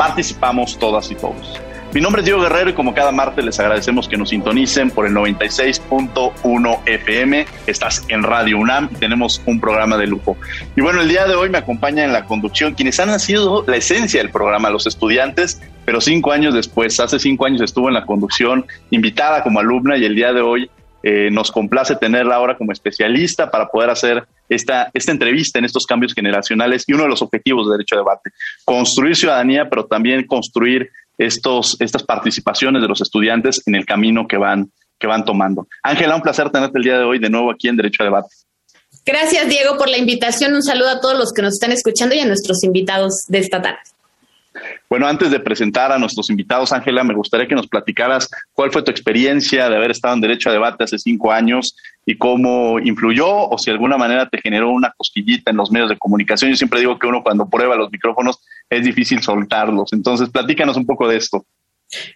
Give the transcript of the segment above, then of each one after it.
Participamos todas y todos. Mi nombre es Diego Guerrero y como cada martes les agradecemos que nos sintonicen por el 96.1 FM. Estás en Radio UNAM y tenemos un programa de lujo. Y bueno, el día de hoy me acompaña en la conducción quienes han sido la esencia del programa, los estudiantes, pero cinco años después, hace cinco años estuvo en la conducción, invitada como alumna y el día de hoy eh, nos complace tenerla ahora como especialista para poder hacer esta, esta entrevista en estos cambios generacionales y uno de los objetivos de Derecho a Debate, construir ciudadanía, pero también construir estos, estas participaciones de los estudiantes en el camino que van, que van tomando. Ángela, un placer tenerte el día de hoy de nuevo aquí en Derecho a Debate. Gracias, Diego, por la invitación. Un saludo a todos los que nos están escuchando y a nuestros invitados de esta tarde. Bueno, antes de presentar a nuestros invitados, Ángela, me gustaría que nos platicaras cuál fue tu experiencia de haber estado en Derecho a Debate hace cinco años y cómo influyó o si de alguna manera te generó una cosquillita en los medios de comunicación. Yo siempre digo que uno cuando prueba los micrófonos es difícil soltarlos. Entonces, platícanos un poco de esto.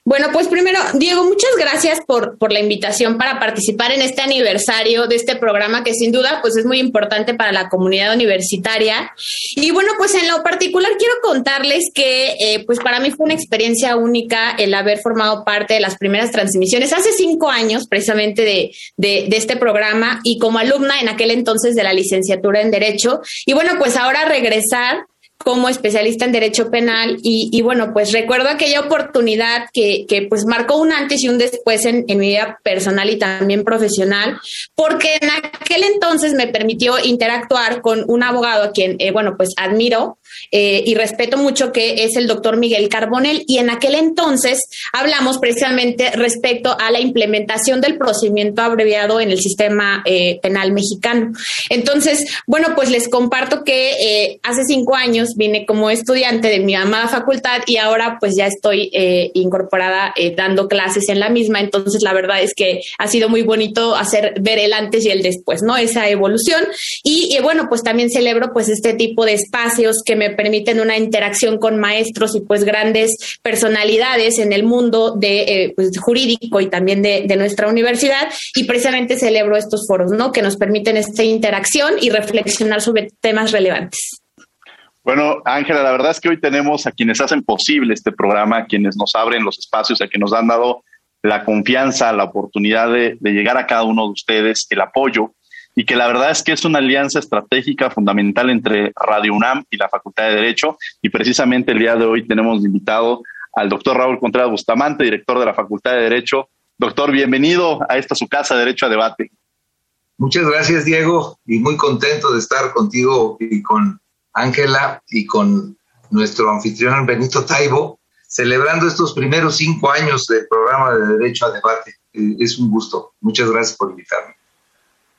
Bueno, pues primero, Diego, muchas gracias por, por la invitación para participar en este aniversario de este programa que sin duda pues es muy importante para la comunidad universitaria. Y bueno, pues en lo particular quiero contarles que eh, pues para mí fue una experiencia única el haber formado parte de las primeras transmisiones hace cinco años precisamente de, de, de este programa y como alumna en aquel entonces de la licenciatura en Derecho. Y bueno, pues ahora regresar como especialista en derecho penal y, bueno, pues recuerdo aquella oportunidad que, que pues marcó un antes y un después en, en, mi vida personal y también profesional, porque en aquel entonces me permitió interactuar con un abogado a quien, eh, bueno, pues admiro eh, y respeto mucho, que es el doctor Miguel Carbonel, y en aquel entonces hablamos precisamente respecto a la implementación del procedimiento abreviado en el sistema eh, penal mexicano. Entonces, bueno, pues les comparto que eh, hace cinco años vine como estudiante de mi amada facultad y ahora pues ya estoy incorporada dando clases en la misma. Entonces la verdad es que ha sido muy bonito hacer ver el antes y el después, ¿no? Esa evolución. Y bueno, pues también celebro pues este tipo de espacios que me permiten una interacción con maestros y pues grandes personalidades en el mundo de eh, pues, jurídico y también de, nuestra universidad. Y precisamente celebro estos foros, ¿no? Que nos permiten esta interacción y reflexionar sobre temas relevantes. Bueno, Ángela, la verdad es que hoy tenemos a quienes hacen posible este programa, a quienes nos abren los espacios, a quienes nos han dado la confianza, la oportunidad de, llegar a cada uno de ustedes, el apoyo, y que la verdad es que es una alianza estratégica fundamental entre Radio UNAM y la Facultad de Derecho, y precisamente el día de hoy tenemos invitado al doctor Raúl Contreras Bustamante, director de la Facultad de Derecho. Doctor, bienvenido a esta su casa, Derecho a Debate. Muchas gracias, Diego, y muy contento de estar contigo y con Ángela y con nuestro anfitrión Benito Taibo, celebrando estos primeros cinco años del programa de Derecho a Debate. Es un gusto. Muchas gracias por invitarme.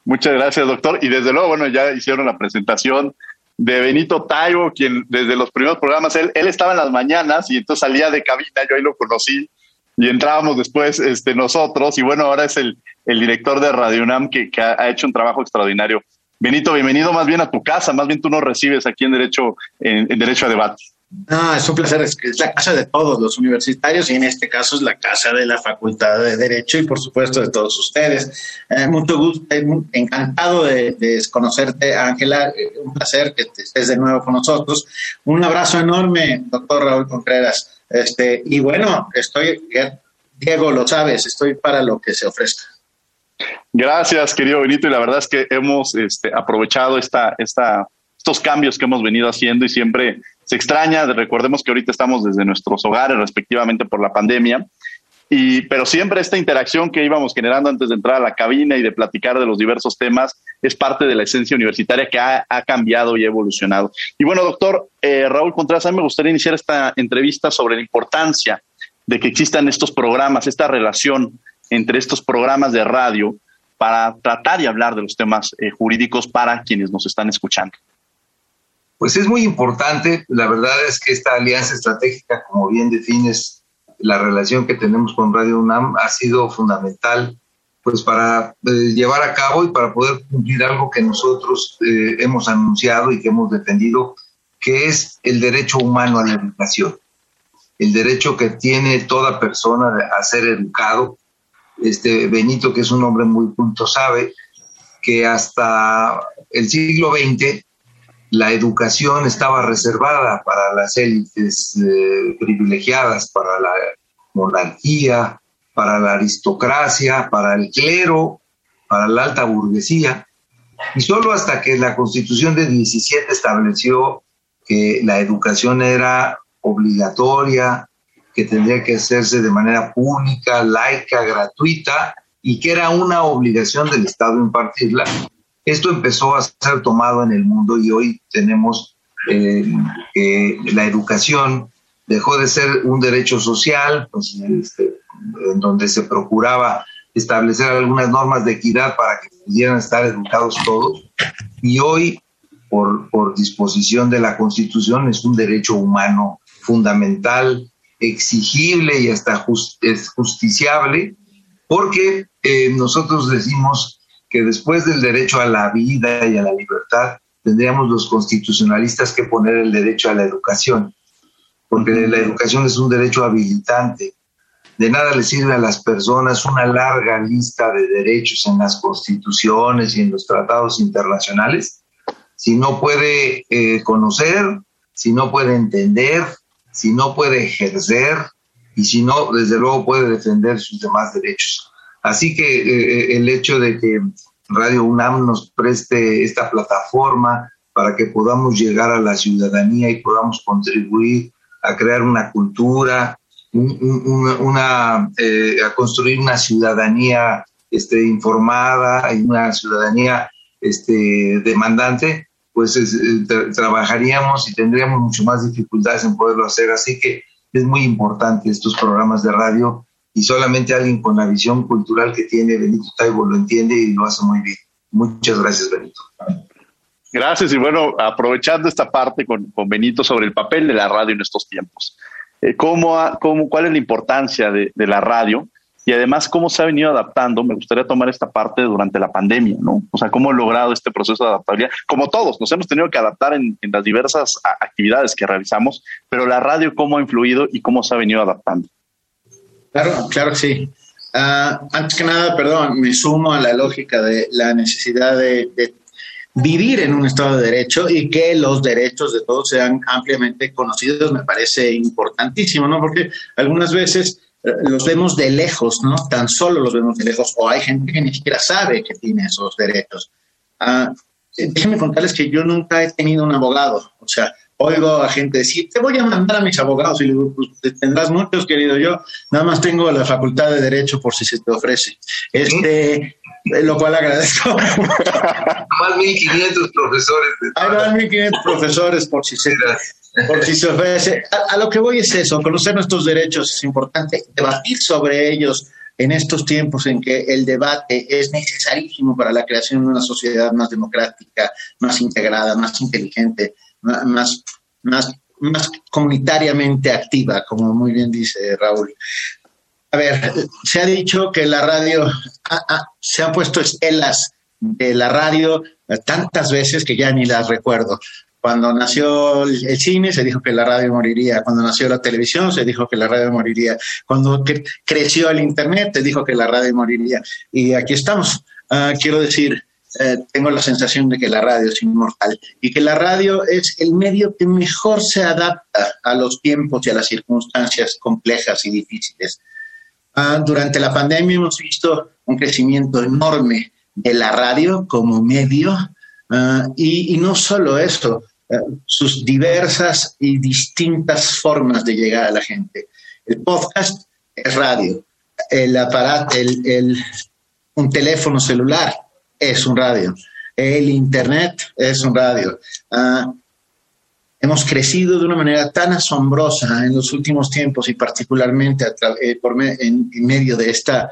Muchas gracias, doctor. Y desde luego, bueno, ya hicieron la presentación de Benito Taibo, quien desde los primeros programas, él, él estaba en las mañanas y entonces salía de cabina, yo ahí lo conocí y entrábamos después este, nosotros y bueno, ahora es el, el director de Radio UNAM que, que ha hecho un trabajo extraordinario. Benito, bienvenido más bien a tu casa, más bien tú nos recibes aquí en Derecho, en, en Derecho a Debate. No, es un placer, es, es, la casa de todos los universitarios y en este caso es la casa de la Facultad de Derecho y por supuesto de todos ustedes. Eh, mucho gusto, eh, encantado de, de conocerte, Ángela, eh, un placer que estés de nuevo con nosotros. Un abrazo enorme, doctor Raúl Contreras. Este, y bueno, estoy, Diego, lo sabes, estoy para lo que se ofrezca. Gracias, querido Benito, y la verdad es que hemos este, aprovechado esta, esta estos cambios que hemos venido haciendo y siempre se extraña. Recordemos que ahorita estamos desde nuestros hogares, respectivamente por la pandemia. Y, pero siempre esta interacción que íbamos generando antes de entrar a la cabina y de platicar de los diversos temas es parte de la esencia universitaria que ha, cambiado y ha evolucionado. Y bueno, doctor eh, Raúl Contreras, a mí me gustaría iniciar esta entrevista sobre la importancia de que existan estos programas, esta relación entre estos programas de radio para tratar y hablar de los temas eh, jurídicos para quienes nos están escuchando. Pues es muy importante, la verdad es que esta alianza estratégica, como bien defines, la relación que tenemos con Radio UNAM ha sido fundamental pues para eh, llevar a cabo y para poder cumplir algo que nosotros eh, hemos anunciado y que hemos defendido, que es el derecho humano a la educación, el derecho que tiene toda persona a ser educado. Este Benito, que es un hombre muy culto, sabe que hasta el siglo XX la educación estaba reservada para las élites eh, privilegiadas, para la monarquía, para la aristocracia, para el clero, para la alta burguesía. Y solo hasta que la constitución de 17 estableció que la educación era obligatoria, que tendría que hacerse de manera pública, laica, gratuita, y que era una obligación del Estado impartirla, esto empezó a ser tomado en el mundo y hoy tenemos eh, que la educación dejó de ser un derecho social, pues, este, en donde se procuraba establecer algunas normas de equidad para que pudieran estar educados todos, y hoy, por, por disposición de la Constitución, es un derecho humano fundamental, exigible y hasta justiciable, porque eh, nosotros decimos que después del derecho a la vida y a la libertad, tendríamos los constitucionalistas que poner el derecho a la educación, porque la educación es un derecho habilitante. De nada le sirve a las personas una larga lista de derechos en las constituciones y en los tratados internacionales si no puede eh, conocer, si no puede entender, si no puede ejercer y si no, desde luego, puede defender sus demás derechos. Así que eh, eh, el hecho de que Radio UNAM nos preste esta plataforma para que podamos llegar a la ciudadanía y podamos contribuir a crear una cultura, una, eh, a construir una ciudadanía este, informada y una ciudadanía este, demandante, pues trabajaríamos y tendríamos mucho más dificultades en poderlo hacer. Así que es muy importante estos programas de radio y solamente alguien con la visión cultural que tiene Benito Taibo lo entiende y lo hace muy bien. Muchas gracias, Benito. Gracias y bueno, aprovechando esta parte con, con Benito sobre el papel de la radio en estos tiempos. Eh, ¿cómo, cómo, ¿Cuál es la importancia de, de, la radio? Y además, ¿cómo se ha venido adaptando? Me gustaría tomar esta parte durante la pandemia, ¿no? O sea, ¿cómo ha logrado este proceso de adaptabilidad? Como todos, nos hemos tenido que adaptar en, en las diversas actividades que realizamos, pero la radio, ¿cómo ha influido y cómo se ha venido adaptando? Claro, claro que sí. Uh, antes que nada, perdón, me sumo a la lógica de la necesidad de, vivir en un Estado de Derecho y que los derechos de todos sean ampliamente conocidos, me parece importantísimo, ¿no? Porque algunas veces eh, los vemos de lejos, ¿no? Tan solo los vemos de lejos, o hay gente que ni siquiera sabe que tiene esos derechos. Uh, déjenme contarles que yo nunca he tenido un abogado, o sea, oigo a gente decir, te voy a mandar a mis abogados y le digo, pues tendrás muchos, querido yo, nada más tengo la facultad de Derecho por si se te ofrece. Este, lo cual agradezco. más 1500 profesores. Hay más 1500 profesores por si se, por si se ofrece. A, a lo que voy es eso, conocer nuestros derechos es importante, debatir sobre ellos en estos tiempos en que el debate es necesarísimo para la creación de una sociedad más democrática, más integrada, más inteligente, más, más, más comunitariamente activa, como muy bien dice Raúl. A ver, se ha dicho que la radio, se han puesto estelas de la radio tantas veces que ya ni las recuerdo. Cuando nació el cine se dijo que la radio moriría. Cuando nació la televisión se dijo que la radio moriría. Cuando creció el Internet se dijo que la radio moriría. Y aquí estamos. Ah, quiero decir, eh, tengo la sensación de que la radio es inmortal y que la radio es el medio que mejor se adapta a los tiempos y a las circunstancias complejas y difíciles. Ah, durante la pandemia hemos visto un crecimiento enorme de la radio como medio Ah, y, no solo eso, eh, sus diversas y distintas formas de llegar a la gente. El podcast es radio, el aparato, el, un teléfono celular es un radio, el internet es un radio. Ah, hemos crecido de una manera tan asombrosa en los últimos tiempos y particularmente eh, por en, medio de esta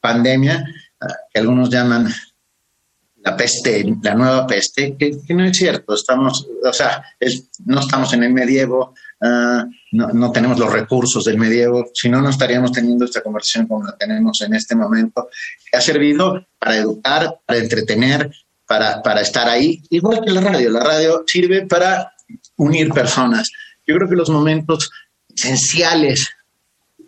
pandemia, ah, que algunos llaman la peste, la nueva peste, que, no es cierto. Estamos, o sea, no estamos en el medievo, ah, no, tenemos los recursos del medievo, si no, no estaríamos teniendo esta conversación como la tenemos en este momento, ha servido para educar, para entretener, para, para estar ahí, igual que la radio. La radio sirve para unir personas. Yo creo que los momentos esenciales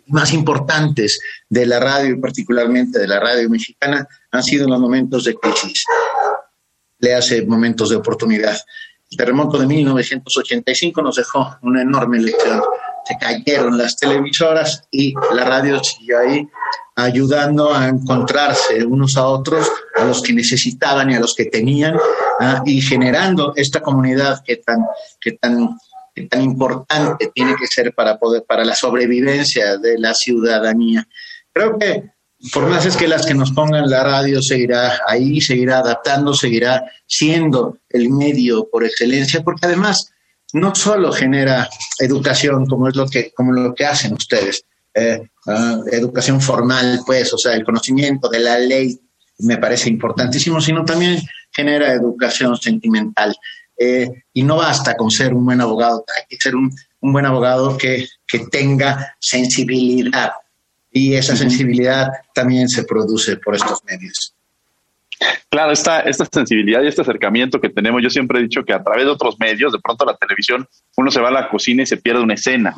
más importantes de la radio y particularmente de la radio mexicana han sido los momentos de crisis. Le hace momentos de oportunidad. El terremoto de 1985 nos dejó una enorme lección. Se cayeron las televisoras y la radio siguió ahí ayudando a encontrarse unos a otros, a los que necesitaban y a los que tenían, ¿ah? y generando esta comunidad que tan, que tan tan importante tiene que ser para poder para la sobrevivencia de la ciudadanía. Creo que por más es que las que nos pongan la radio seguirá ahí, seguirá adaptando, seguirá siendo el medio por excelencia, porque además no solo genera educación como es lo que como lo que hacen ustedes, eh, ah, educación formal, pues, o sea, el conocimiento de la ley me parece importantísimo, sino también genera educación sentimental. Eh, y no basta con ser un buen abogado, hay que ser un, buen abogado que, tenga sensibilidad. Y esa sensibilidad también se produce por estos medios. Claro, esta, esta sensibilidad y este acercamiento que tenemos, yo siempre he dicho que a través de otros medios, de pronto la televisión, uno se va a la cocina y se pierde una escena.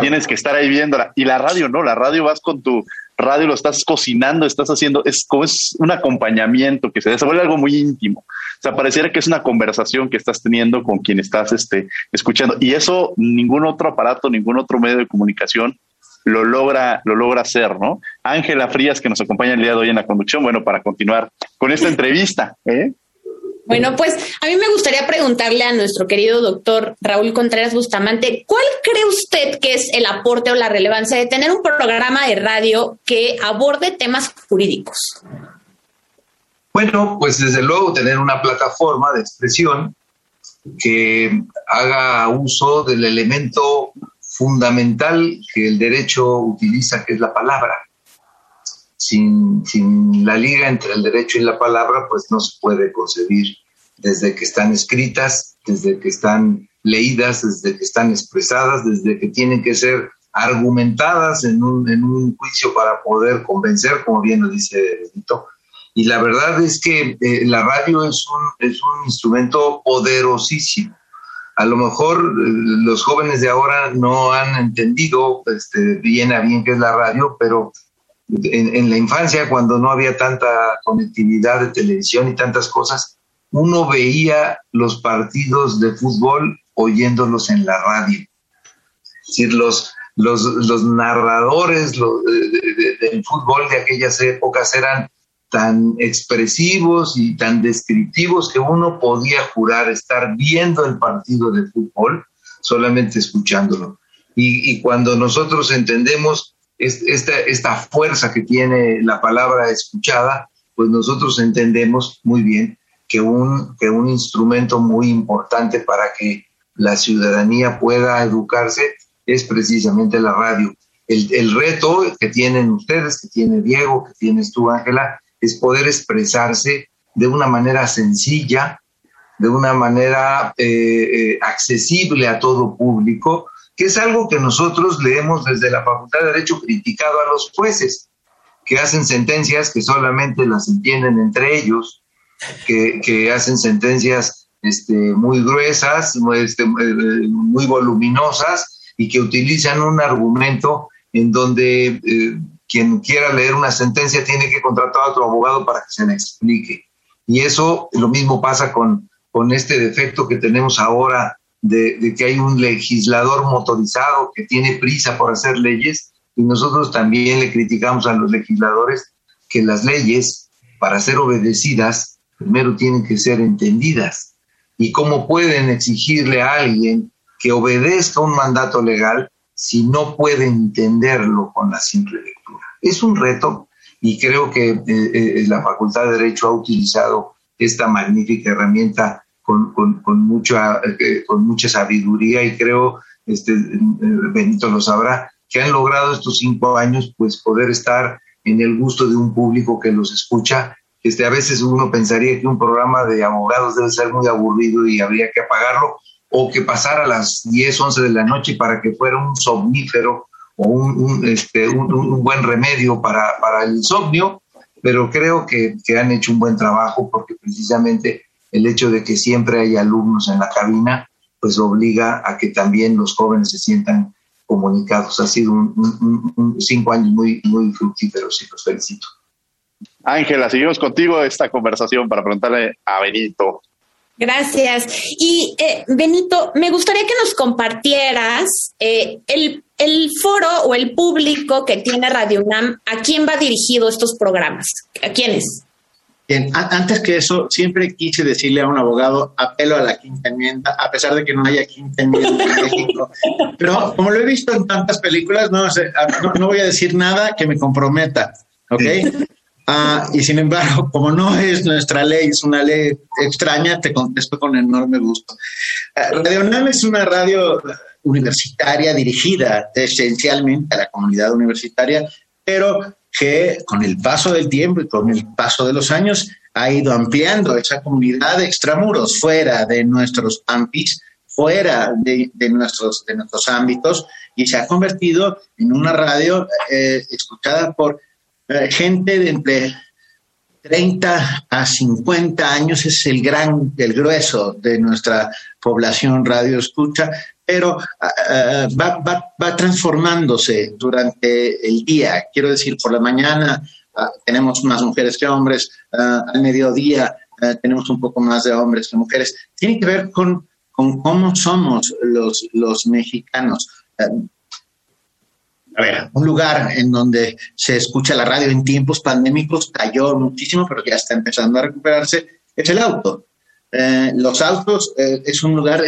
Tienes que estar ahí viéndola. Y la radio no, la radio vas con tu radio, lo estás cocinando, estás haciendo, es como es un acompañamiento que se desenvuelve algo muy íntimo sea, pareciera que es una conversación que estás teniendo con quien estás este, escuchando. Y eso ningún otro aparato, ningún otro medio de comunicación lo logra, lo logra hacer, ¿no? Ángela Frías, que nos acompaña el día de hoy en la conducción, bueno, para continuar con esta entrevista. ¿eh? Bueno, pues a mí me gustaría preguntarle a nuestro querido doctor Raúl Contreras Bustamante, ¿cuál cree usted que es el aporte o la relevancia de tener un programa de radio que aborde temas jurídicos? Bueno, pues desde luego tener una plataforma de expresión que haga uso del elemento fundamental que el derecho utiliza, que es la palabra. Sin, sin, la liga entre el derecho y la palabra, pues no se puede concebir desde que están escritas, desde que están leídas, desde que están expresadas, desde que tienen que ser argumentadas en un, en un juicio para poder convencer, como bien lo dice Benito, y la verdad es que eh, la radio es un, es un instrumento poderosísimo. A lo mejor eh, los jóvenes de ahora no han entendido este, bien a bien qué es la radio, pero en, la infancia, cuando no había tanta conectividad de televisión y tantas cosas, uno veía los partidos de fútbol oyéndolos en la radio. Es decir, los, los, los narradores del fútbol de aquellas épocas eran tan expresivos y tan descriptivos que uno podía jurar estar viendo el partido de fútbol solamente escuchándolo. Y, cuando nosotros entendemos esta, esta fuerza que tiene la palabra escuchada, pues nosotros entendemos muy bien que un, que un instrumento muy importante para que la ciudadanía pueda educarse es precisamente la radio. El, el, reto que tienen ustedes, que tiene Diego, que tienes tú, Ángela, es poder expresarse de una manera sencilla, de una manera eh, eh, accesible a todo público, que es algo que nosotros leemos desde la Facultad de Derecho criticado a los jueces, que hacen sentencias que solamente las entienden entre ellos, que, hacen sentencias este, muy gruesas, este, muy voluminosas y que utilizan un argumento en donde eh, quien quiera leer una sentencia tiene que contratar a otro abogado para que se le explique. Y eso lo mismo pasa con, con este defecto que tenemos ahora de, que hay un legislador motorizado que tiene prisa por hacer leyes y nosotros también le criticamos a los legisladores que las leyes, para ser obedecidas, primero tienen que ser entendidas. ¿Y cómo pueden exigirle a alguien que obedezca un mandato legal si no puede entenderlo con la simple lectura? Es un reto y creo que eh, eh, la Facultad de Derecho ha utilizado esta magnífica herramienta con, con, mucha, eh, con mucha sabiduría y creo, este, Benito lo sabrá, que han logrado estos cinco años pues poder estar en el gusto de un público que los escucha. Este, a veces uno pensaría que un programa de abogados debe ser muy aburrido y habría que apagarlo, o que pasara a las 10, 11 de la noche para que fuera un somnífero o un, este, un, buen remedio para, para, el insomnio, pero creo que, que, han hecho un buen trabajo porque precisamente el hecho de que siempre hay alumnos en la cabina, pues obliga a que también los jóvenes se sientan comunicados. Ha sido un, cinco años muy, muy fructíferos y los felicito. Ángela, seguimos contigo esta conversación para preguntarle a Benito. Gracias. Y eh, Benito, me gustaría que nos compartieras eh, el, el, foro o el público que tiene Radio UNAM, ¿a quién va dirigido estos programas? ¿A quiénes? Bien, antes que eso, siempre quise decirle a un abogado, apelo a la quinta enmienda, a pesar de que no haya quinta enmienda en México. Pero como lo he visto en tantas películas, no, no, voy a decir nada que me comprometa, ¿ok? Ah, y sin embargo, como no es nuestra ley, es una ley extraña, te contesto con enorme gusto. Ah, radio UNAM es una radio universitaria dirigida esencialmente a la comunidad universitaria, pero que con el paso del tiempo y con el paso de los años ha ido ampliando esa comunidad de extramuros, fuera de nuestros ampis, fuera de, nuestros, de nuestros ámbitos, y se ha convertido en una radio eh, escuchada por gente de entre 30 a 50 años, es el gran, el grueso de nuestra población radio escucha, pero ah, ah, va, transformándose durante el día. Quiero decir, por la mañana ah, tenemos más mujeres que hombres, al mediodía tenemos un poco más de hombres que mujeres. Tiene que ver con, cómo somos los, los mexicanos. A ver, un lugar en donde se escucha la radio en tiempos pandémicos cayó muchísimo, pero ya está empezando a recuperarse, es el auto. Eh, los autos eh, es un lugar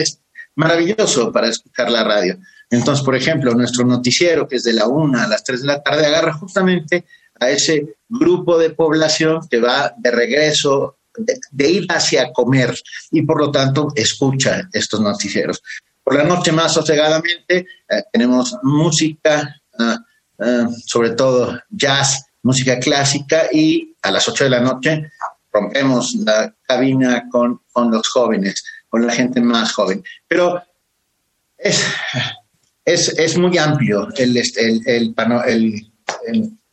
maravilloso para escuchar la radio. Entonces, por ejemplo, nuestro noticiero, que es de la una a las 3 de la tarde, agarra justamente a ese grupo de población que va de regreso, de, ir hacia comer y por lo tanto escucha estos noticieros. Por la noche más sosegadamente eh, tenemos música, ah, sobre todo jazz, música clásica y a las 8 de la noche rompemos la cabina con, con los jóvenes con la gente más joven. Pero es, es, es muy amplio el, el, el,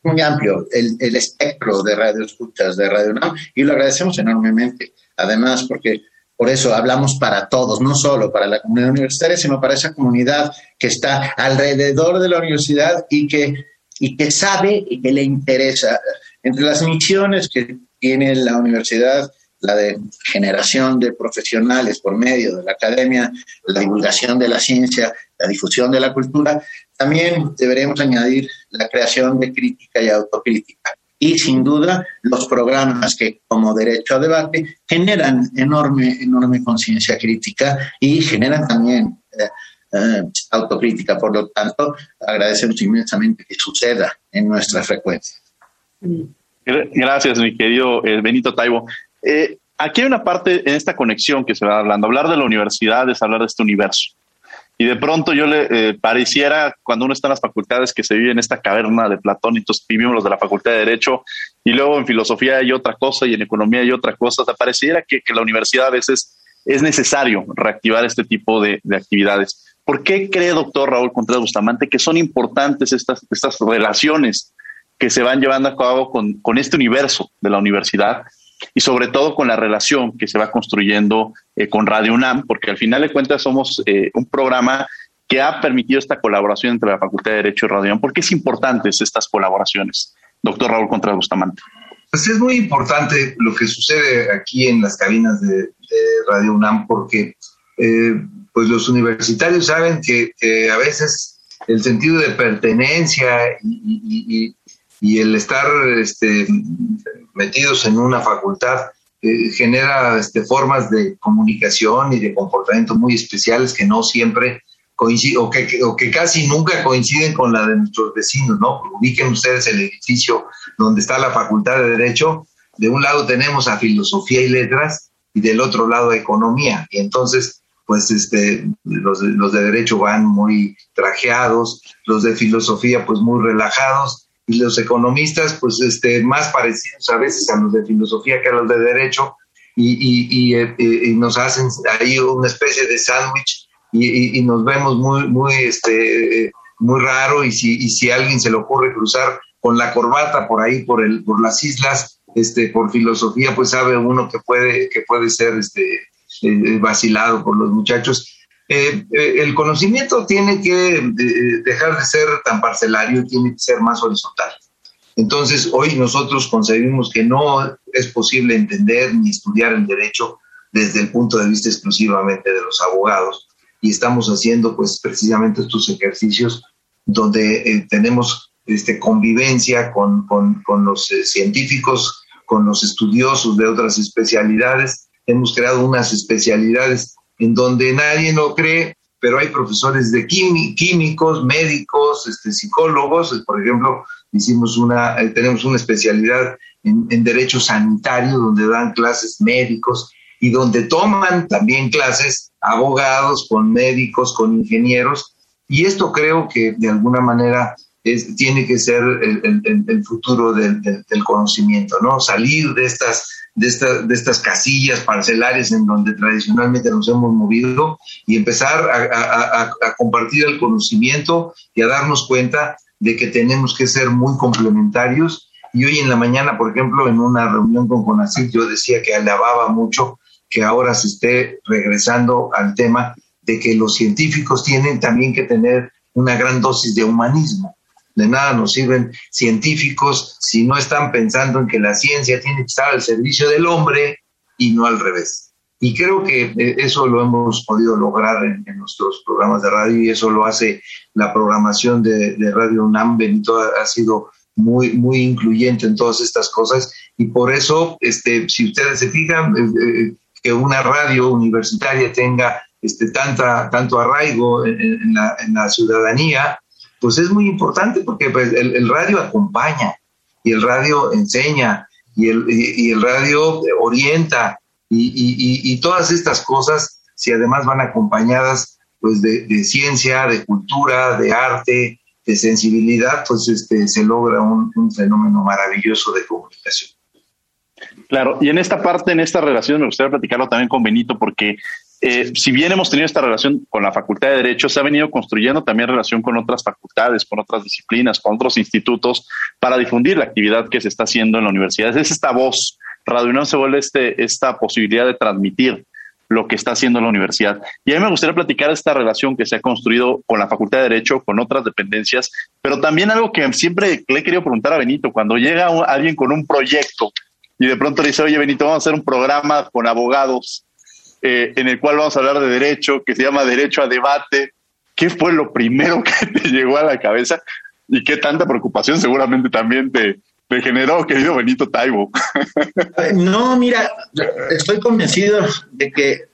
muy amplio el, el, espectro de radio escuchas de Radio UNAM y lo agradecemos enormemente. Además, porque por eso hablamos para todos, no solo para la comunidad universitaria, sino para esa comunidad que está alrededor de la universidad y que, y que sabe y que le interesa. Entre las misiones que tiene la universidad la de generación de profesionales por medio de la academia, la divulgación de la ciencia, la difusión de la cultura, también deberemos añadir la creación de crítica y autocrítica. Y sin duda los programas que como derecho a debate generan enorme, enorme conciencia crítica y generan también eh, eh, autocrítica. Por lo tanto, agradecemos inmensamente que suceda en nuestra frecuencia. Gracias, mi querido eh, Benito Taibo. Eh, aquí hay una parte en esta conexión que se va hablando. Hablar de la universidad es hablar de este universo. Y de pronto yo le eh, pareciera, cuando uno está en las facultades, que se vive en esta caverna de Platón, y entonces vivimos los de la Facultad de Derecho, y luego en filosofía hay otra cosa, y en economía hay otra cosa. O pareciera que, la universidad a veces es necesario reactivar este tipo de, actividades. ¿Por qué cree, doctor Raúl Contreras Bustamante, que son importantes estas, estas relaciones que se van llevando a cabo con, con este universo de la universidad y sobre todo con la relación que se va construyendo eh, con Radio UNAM, porque al final de cuentas somos eh, un programa que ha permitido esta colaboración entre la Facultad de Derecho y Radio UNAM. ¿Por qué es importantes estas colaboraciones, doctor Raúl Contreras Bustamante? Pues es muy importante lo que sucede aquí en las cabinas de, Radio UNAM, porque eh, pues los universitarios saben que, a veces el sentido de pertenencia y el estar este, metidos en una facultad eh, genera este, formas de comunicación y de comportamiento muy especiales que no siempre coinciden o que, o que casi nunca coinciden con la de nuestros vecinos, ¿no? Ubiquen ustedes el edificio donde está la Facultad de Derecho. De un lado tenemos a Filosofía y Letras y del otro lado a Economía. Y entonces, pues este, los, los de Derecho van muy trajeados, los de Filosofía pues muy relajados y los economistas, pues, este, más parecidos a veces a los de filosofía que a los de derecho, y, y, eh, y, nos hacen ahí una especie de sándwich y, nos vemos muy, muy, este, muy raro, y si, y si a alguien se le ocurre cruzar con la corbata por ahí, por, el, por las islas, este, por filosofía, pues sabe uno que puede, que puede ser este, eh, vacilado por los muchachos. Eh, eh, el conocimiento tiene que eh, dejar de ser tan parcelario, tiene que ser más horizontal. Entonces, hoy nosotros concebimos que no es posible entender ni estudiar el derecho desde el punto de vista exclusivamente de los abogados y estamos haciendo pues precisamente estos ejercicios donde tenemos este, convivencia con, con, con los científicos, con los estudiosos de otras especialidades. Hemos creado unas especialidades en donde nadie lo cree, pero hay profesores de químicos, médicos, este, psicólogos, por ejemplo, hicimos una, eh, tenemos una especialidad en, derecho sanitario donde dan clases médicos y donde toman también clases abogados con médicos, con ingenieros, y esto creo que de alguna manera es, tiene que ser el, el, el futuro del, del, del, conocimiento, ¿no? Salir de estas de, de estas casillas parcelares en donde tradicionalmente nos hemos movido y empezar a, compartir el conocimiento y a darnos cuenta de que tenemos que ser muy complementarios. Y hoy en la mañana, por ejemplo, en una reunión con Conacit, yo decía que alababa mucho que ahora se esté regresando al tema de que los científicos tienen también que tener una gran dosis de humanismo de nada nos sirven científicos si no están pensando en que la ciencia tiene que estar al servicio del hombre y no al revés. Y creo que eh, eso lo hemos podido lograr en, nuestros programas de radio y eso lo hace la programación de, Radio UNAM. Benito ha, sido muy, muy incluyente en todas estas cosas y por eso, este, si ustedes se fijan, eh, eh, que una radio universitaria tenga este, tanta, tanto arraigo en la ciudadanía, pues es muy importante porque pues, el, radio acompaña y el radio enseña y el, y, el radio orienta y, todas estas cosas, si además van acompañadas pues de, ciencia, de cultura, de arte, de sensibilidad, pues este, se logra un fenómeno maravilloso de comunicación. Claro, y en esta parte, en esta relación, me gustaría platicarlo también con Benito, porque eh, si bien hemos tenido esta relación con la Facultad de Derecho, se ha venido construyendo también relación con otras facultades, con otras disciplinas, con otros institutos, para difundir la actividad que se está haciendo en la universidad. Es esta voz. Radio se vuelve este, esta posibilidad de transmitir lo que está haciendo la universidad. Y a mí me gustaría platicar esta relación que se ha construido con la Facultad de Derecho, con otras dependencias, pero también algo que siempre le he querido preguntar a Benito, cuando llega alguien con un proyecto y de pronto le dice, oye Benito, vamos a hacer un programa con abogados eh, en el cual vamos a hablar de derecho, que se llama Derecho a Debate. ¿Qué fue lo primero que te llegó a la cabeza y qué tanta preocupación seguramente también te, te generó, querido Benito Taibo? No, mira, estoy convencido de que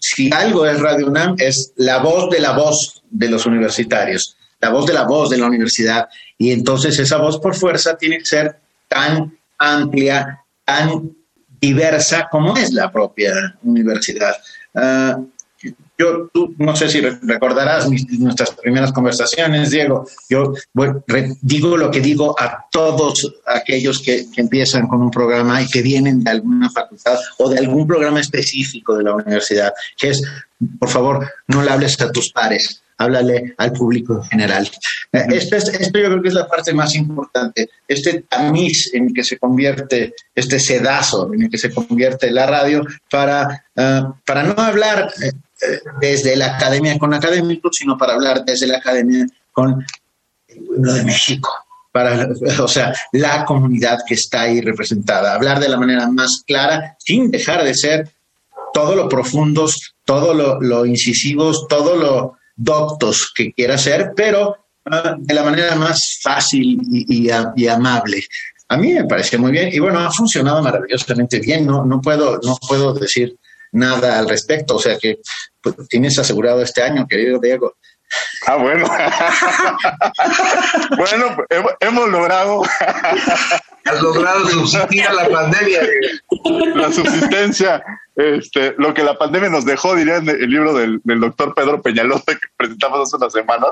si algo es Radio UNAM es la voz de la voz de los universitarios, la voz de la voz de la universidad. Y entonces esa voz por fuerza tiene que ser tan amplia, tan diversa como es la propia universidad. Ah, yo, tú, no sé si recordarás nuestras primeras conversaciones, Diego. Yo digo lo que digo a todos aquellos que, que, empiezan con un programa y que vienen de alguna facultad o de algún programa específico de la universidad, que es, por favor, no le hables a tus pares, háblale al público en general. Eh, esto, esto yo creo que es la parte más importante. Este tamiz en el que se convierte, este sedazo en el que se convierte la radio para, eh, para no hablar eh, desde la academia con académicos, sino para hablar desde la academia con el pueblo de México. Para, o sea, la comunidad que está ahí representada, hablar de la manera más clara, sin dejar de ser todo lo profundos, todo lo, lo incisivos, todo lo, doctos que quiera ser, pero ah, de la manera más fácil y, amable. a mí me pareció muy bien y bueno, ha funcionado maravillosamente bien, no, no, puedo, no puedo decir nada al respecto, o sea que pues, tienes asegurado este año, querido Diego. Ah, bueno. bueno, hemos logrado. Has logrado subsistir a la pandemia. la subsistencia. Este, lo que la pandemia nos dejó, diría en el libro del, doctor Pedro Peñalosa que presentamos hace unas semanas,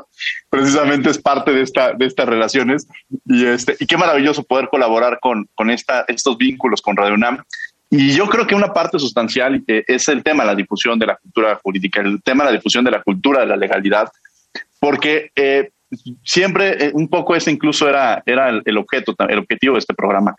precisamente es parte de, esta, de estas relaciones. Y, este, y qué maravilloso poder colaborar con, con esta, estos vínculos con Radio UNAM. Y yo creo que una parte sustancial eh, es el tema de la difusión de la cultura jurídica, el tema de la difusión de la cultura de la legalidad, porque eh, siempre eh, un poco ese incluso era, era el, objeto, el objetivo de este programa.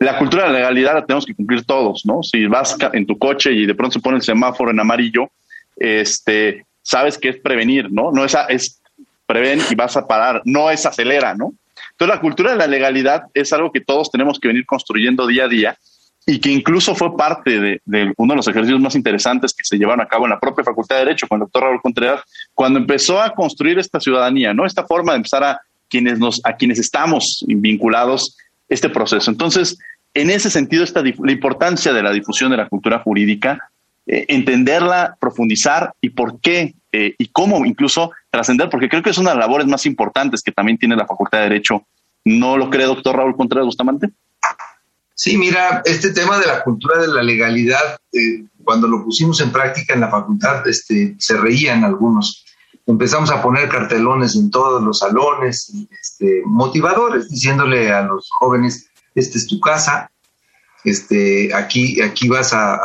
La cultura de la legalidad la tenemos que cumplir todos, ¿no? Si vas en tu coche y de pronto se pone el semáforo en amarillo, este, sabes que es prevenir, ¿no? No es, es prevén y vas a parar, no es acelera, ¿no? Entonces la cultura de la legalidad es algo que todos tenemos que venir construyendo día a día y que incluso fue parte de, uno de los ejercicios más interesantes que se llevaron a cabo en la propia Facultad de Derecho con el doctor Raúl Contreras, cuando empezó a construir esta ciudadanía, ¿no? Esta forma de empezar a quienes, nos, a quienes estamos vinculados este proceso. Entonces, en ese sentido, esta, la importancia de la difusión de la cultura jurídica, eh, entenderla, profundizar y por qué eh, y cómo incluso trascender, porque creo que es una de las labores más importantes que también tiene la Facultad de Derecho. ¿No lo cree, doctor Raúl Contreras Bustamante? Sí, mira, este tema de la cultura de la legalidad, eh, cuando lo pusimos en práctica en la facultad, este, se reían algunos. Empezamos a poner cartelones en todos los salones, este, motivadores, diciéndole a los jóvenes, esta es tu casa, este, aquí, aquí vas a,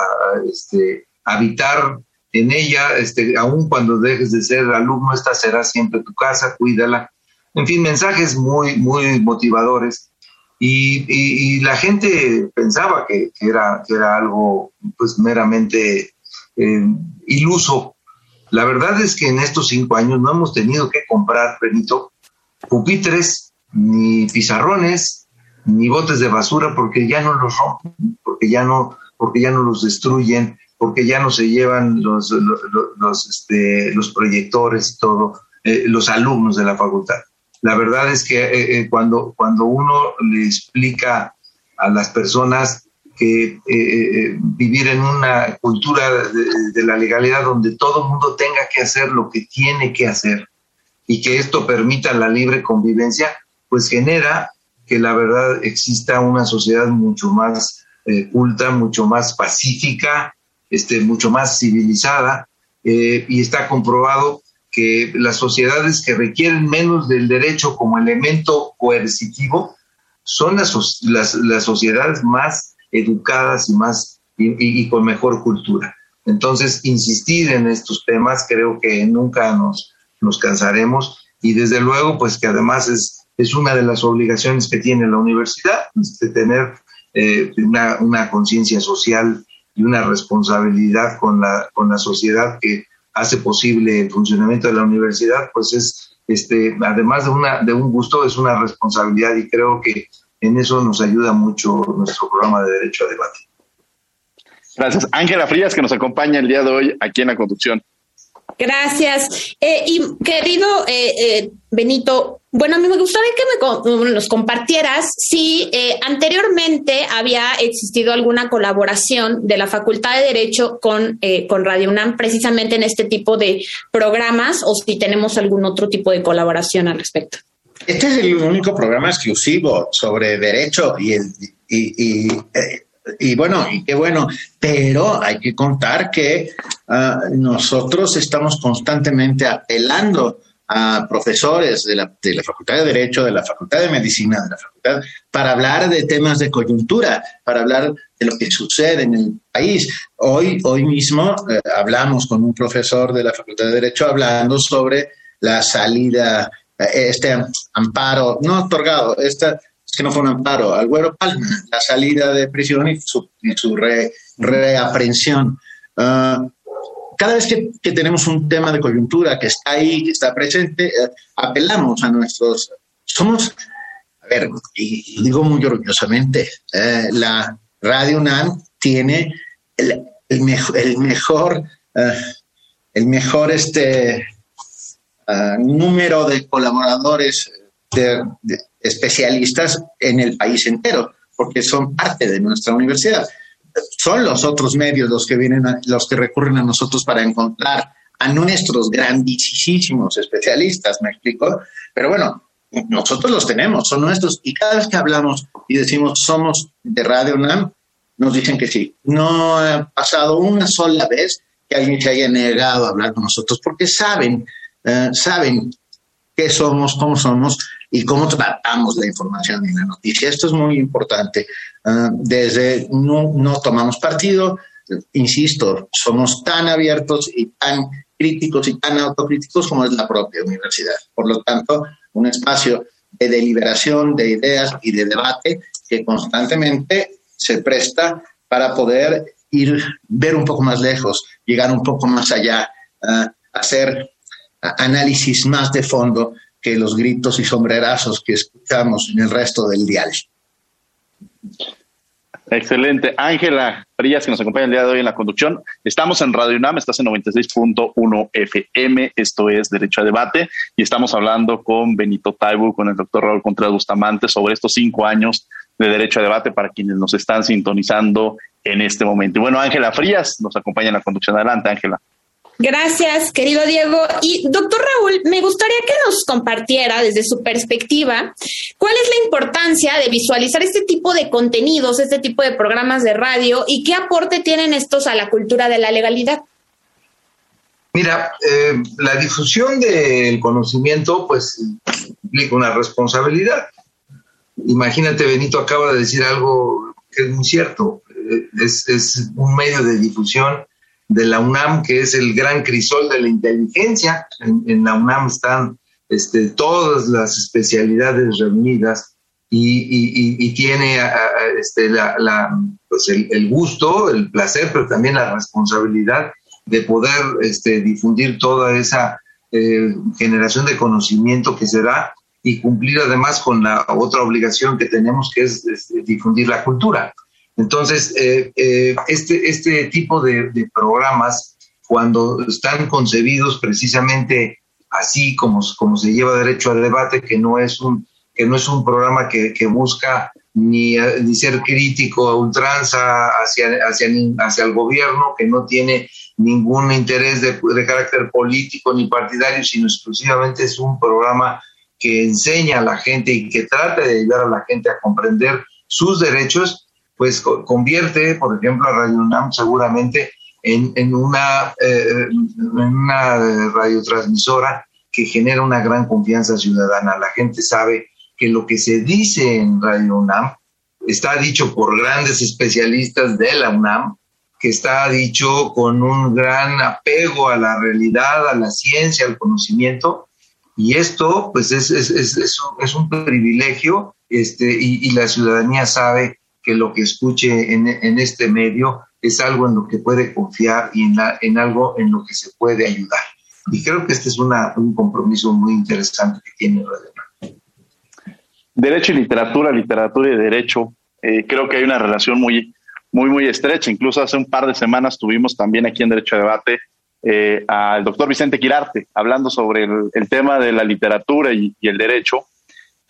este, habitar en ella, este, aun cuando dejes de ser alumno, esta será siempre tu casa, cuídala. En fin, mensajes muy, muy motivadores y, la gente pensaba que, era, que era algo pues meramente eh, iluso. La verdad es que en estos cinco años no hemos tenido que comprar, Benito, pupitres, ni pizarrones, ni botes de basura, porque ya no los rompen, porque ya no, porque ya no los destruyen, porque ya no se llevan los, los, este, proyectores y todo, eh, los alumnos de la facultad. La verdad es que eh, eh, cuando, cuando uno le explica a las personas que eh, vivir en una cultura de, la legalidad donde todo el mundo tenga que hacer lo que tiene que hacer y que esto permita la libre convivencia, pues genera que la verdad exista una sociedad mucho más culta, mucho más pacífica, este, mucho más civilizada, y está comprobado que las sociedades que requieren menos del derecho como elemento coercitivo son las, las, sociedades más educadas y, más, y, con mejor cultura. Entonces, insistir en estos temas creo que nunca nos, nos cansaremos y desde luego, pues que además es, es una de las obligaciones que tiene la universidad, pues, de tener eh, una, una conciencia social y una responsabilidad con la, con la sociedad que hace posible el funcionamiento de la universidad, pues es, este, además de, una, de un gusto, es una responsabilidad y creo que en eso nos ayuda mucho nuestro programa de Derecho a Debate. Gracias. Ángela Frías, que nos acompaña el día de hoy aquí en la conducción. Gracias. Eh, y querido eh, eh, Benito, bueno, a mí me gustaría que me nos compartieras si anteriormente había existido alguna colaboración de la Facultad de Derecho con, con Radio UNAM precisamente en este tipo de programas o si tenemos algún otro tipo de colaboración al respecto. Este es el único programa exclusivo sobre derecho y, el, y, y bueno, y qué bueno, pero hay que contar que ah, nosotros estamos constantemente apelando a profesores de la, de la, Facultad de Derecho, de la Facultad de Medicina, de la Facultad, para hablar de temas de coyuntura, para hablar de lo que sucede en el país. Hoy, hoy mismo eh, hablamos con un profesor de la Facultad de Derecho hablando sobre la salida, eh, este amparo, no otorgado, esta que no fue un amparo, al Güero Palma, la salida de prisión y su, reaprensión. Ah, cada vez que, tenemos un tema de coyuntura que está ahí, que está presente, eh, apelamos a nuestros... Somos, a ver, y, digo muy orgullosamente, eh, la Radio UNAM tiene el, el mejor, eh, el mejor este, ah, número de colaboradores de, especialistas en el país entero, porque son parte de nuestra universidad. Son los otros medios los que vienen, los que recurren a nosotros para encontrar a nuestros grandísimos especialistas, ¿me explico? Pero bueno, nosotros los tenemos, son nuestros, y cada vez que hablamos y decimos somos de Radio UNAM, nos dicen que sí. No ha pasado una sola vez que alguien se haya negado a hablar con nosotros, porque saben, eh, saben qué somos, cómo somos y cómo tratamos la información y la noticia. Esto es muy importante. Eh, desde no, no tomamos partido, insisto, somos tan abiertos y tan críticos y tan autocríticos como es la propia universidad. Por lo tanto, un espacio de deliberación, de ideas y de debate que constantemente se presta para poder ir, ver un poco más lejos, llegar un poco más allá, hacer análisis más de fondo que los gritos y sombrerazos que escuchamos en el resto del dial. Excelente. Ángela Frías, que nos acompaña el día de hoy en la conducción. Estamos en Radio UNAM, estás en 96.1 FM, esto es Derecho a Debate, y estamos hablando con Benito Taibu, con el doctor Raúl Contreras Bustamante, sobre estos cinco años de Derecho a Debate para quienes nos están sintonizando en este momento. Y bueno, Ángela Frías nos acompaña en la conducción. Adelante, Ángela. Gracias, querido Diego. Y doctor Raúl, me gustaría que nos compartiera desde su perspectiva cuál es la importancia de visualizar este tipo de contenidos, este tipo de programas de radio y qué aporte tienen estos a la cultura de la legalidad. Mira, eh, la difusión del conocimiento pues implica una responsabilidad. Imagínate, Benito acaba de decir algo que es muy cierto. Eh, es, es un medio de difusión de la UNAM, que es el gran crisol de la inteligencia. En, la UNAM están este, todas las especialidades reunidas y, tiene este, la, pues el, gusto, el placer, pero también la responsabilidad de poder este, difundir toda esa eh, generación de conocimiento que se da y cumplir además con la otra obligación que tenemos, que es este, difundir la cultura. Entonces, eh, eh, este, este tipo de, programas, cuando están concebidos precisamente así como, como se lleva derecho al debate, que no es un, que no es un programa que, busca ni, ni, ser crítico a ultranza hacia, hacia, hacia el gobierno, que no tiene ningún interés de, de, carácter político ni partidario, sino exclusivamente es un programa que enseña a la gente y que trata de ayudar a la gente a comprender sus derechos pues convierte, por ejemplo, a Radio UNAM seguramente en, una, eh, en una radiotransmisora que genera una gran confianza ciudadana. La gente sabe que lo que se dice en Radio UNAM está dicho por grandes especialistas de la UNAM, que está dicho con un gran apego a la realidad, a la ciencia, al conocimiento, y esto pues es, es, es, es un, privilegio este, y, y, la ciudadanía sabe que lo que escuche en, este medio es algo en lo que puede confiar y en, algo en lo que se puede ayudar. Y creo que este es un compromiso muy interesante que tiene Radio Derecho y literatura, literatura y derecho, eh, creo que hay una relación muy, muy, muy estrecha. Incluso hace un par de semanas tuvimos también aquí en Derecho a Debate eh, al doctor Vicente Quirarte hablando sobre el, tema de la literatura y el derecho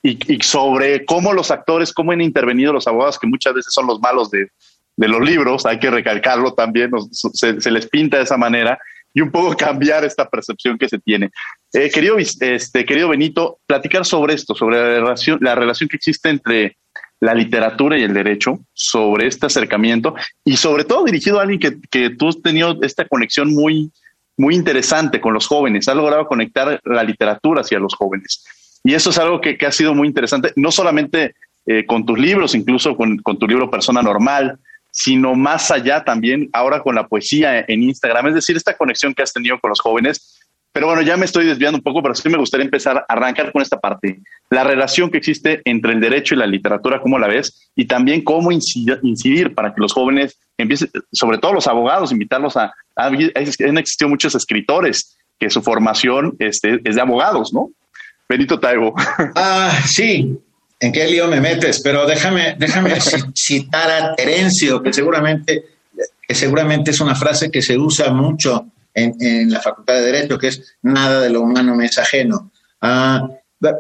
y, sobre cómo los actores, cómo han intervenido los abogados, que muchas veces son los malos de, de los libros, hay que recalcarlo también, se, les pinta de esa manera y un poco cambiar esta percepción que se tiene. Eh, querido, este, querido Benito, platicar sobre esto, sobre la relación, la relación que existe entre la literatura y el derecho, sobre este acercamiento y sobre todo dirigido a alguien que, que tú has tenido esta conexión muy, muy interesante con los jóvenes, has logrado conectar la literatura hacia los jóvenes. Y eso es algo que, ha sido muy interesante, no solamente eh, con tus libros, incluso con, tu libro Persona Normal, sino más allá también ahora con la poesía en Instagram, es decir, esta conexión que has tenido con los jóvenes. Pero bueno, ya me estoy desviando un poco, pero sí me gustaría empezar a arrancar con esta parte. La relación que existe entre el derecho y la literatura, ¿cómo la ves? Y también cómo incidir, para que los jóvenes empiecen, sobre todo los abogados, invitarlos a... han existido muchos escritores que su formación este, es de abogados, ¿no? Benito Taibo. Ah, sí, ¿en qué lío me metes? Pero déjame, déjame citar a Terencio, que seguramente, que seguramente es una frase que se usa mucho en, la Facultad de Derecho, que es nada de lo humano me es ajeno. Ah,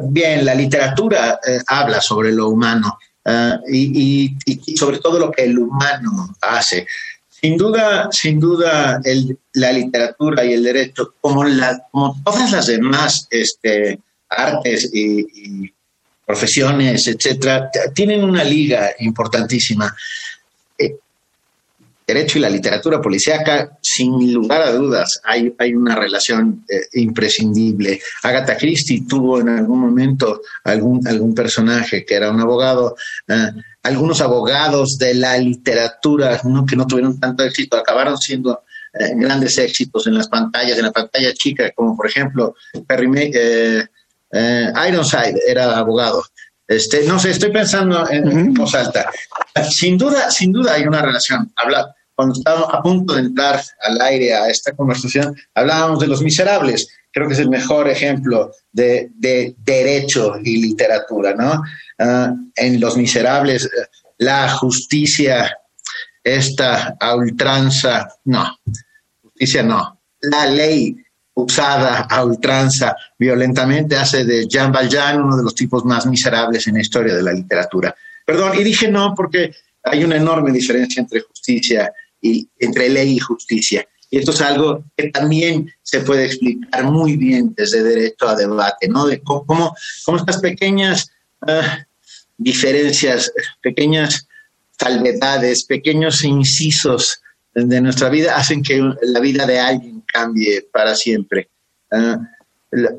bien, la literatura eh, habla sobre lo humano uh, y, y, sobre todo lo que el humano hace. Sin duda, sin duda, el, la literatura y el derecho, como, la, como todas las demás este, artes y, profesiones, etcétera, tienen una liga importantísima derecho y la literatura policíaca, sin lugar a dudas, hay, hay una relación eh, imprescindible. Agatha Christie tuvo en algún momento algún, algún personaje que era un abogado. Eh, algunos abogados de la literatura no, que no tuvieron tanto éxito acabaron siendo eh, grandes éxitos en las pantallas, en la pantalla chica, como por ejemplo Perry May, Ironside era abogado. Este, no sé, estoy pensando en, voz alta. Sin duda, sin duda hay una relación. Habla, cuando estábamos a punto de entrar al aire a esta conversación, hablábamos de Los Miserables. Creo que es el mejor ejemplo de, derecho y literatura, ¿no? Ah, en Los Miserables, la justicia, esta a ultranza, no, justicia no. La ley usada a ultranza violentamente hace de Jean Valjean uno de los tipos más miserables en la historia de la literatura. Perdón, y dije no porque hay una enorme diferencia entre justicia y entre ley y justicia. Y esto es algo que también se puede explicar muy bien desde derecho a debate, ¿no? De cómo, cómo estas pequeñas ah, diferencias, pequeñas salvedades, pequeños incisos de nuestra vida hacen que la vida de alguien cambie para siempre. Ah,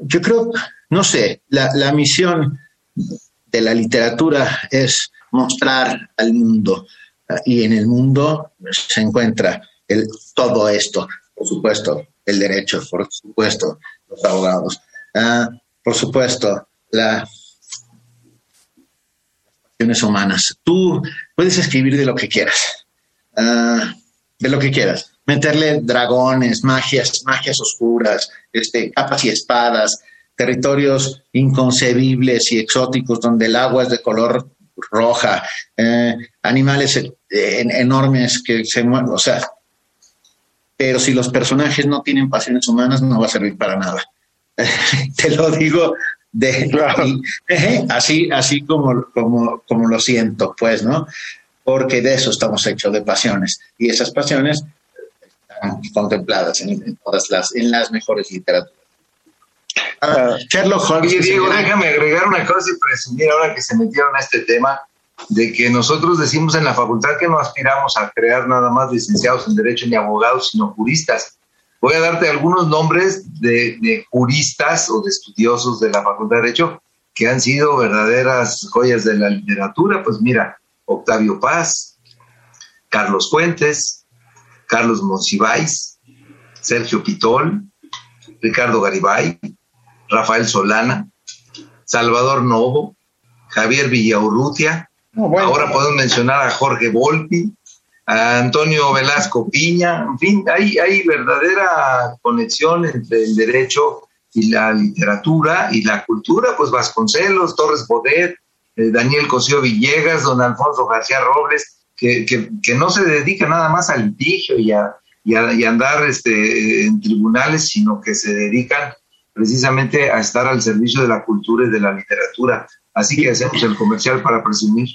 yo creo, no sé, la, misión de la literatura es mostrar al mundo ah, y en el mundo se encuentra el, todo esto, por supuesto, el derecho, por supuesto, los abogados, ah, por supuesto, pasiones humanas. Tú puedes escribir de lo que quieras, de lo que quieras meterle dragones, magias, magias oscuras, este, capas y espadas, territorios inconcebibles y exóticos donde el agua es de color roja, eh, animales eh, enormes que se mueven, o sea, pero si los personajes no tienen pasiones humanas no va a servir para nada. Te lo digo de así, así como, como, como lo siento, pues, ¿no? Porque de eso estamos hechos de pasiones. Y esas pasiones contempladas en, todas las, en las mejores literaturas. Ah, Sherlock Holmes. Diego, déjame agregar una cosa y presumir ahora que se metieron a este tema de que nosotros decimos en la facultad que no aspiramos a crear nada más licenciados en Derecho ni abogados, sino juristas. Voy a darte algunos nombres de, de juristas o de estudiosos de la Facultad de Derecho que han sido verdaderas joyas de la literatura. Pues mira, Octavio Paz, Carlos Fuentes, Carlos Monsiváis, Sergio Pitol, Ricardo Garibay, Rafael Solana, Salvador Novo, Javier Villaurrutia, ahora podemos mencionar a Jorge Volpi, a Antonio Velasco Piña, en fin, hay, hay verdadera conexión entre el derecho y la literatura y la cultura, pues Vasconcelos, Torres Bodet, eh, Daniel Cosío Villegas, don Alfonso García Robles, que, que, no se dedica nada más al litigio y a, y a, andar este, en tribunales, sino que se dedican precisamente a estar al servicio de la cultura y de la literatura. Así que hacemos el comercial para presumir.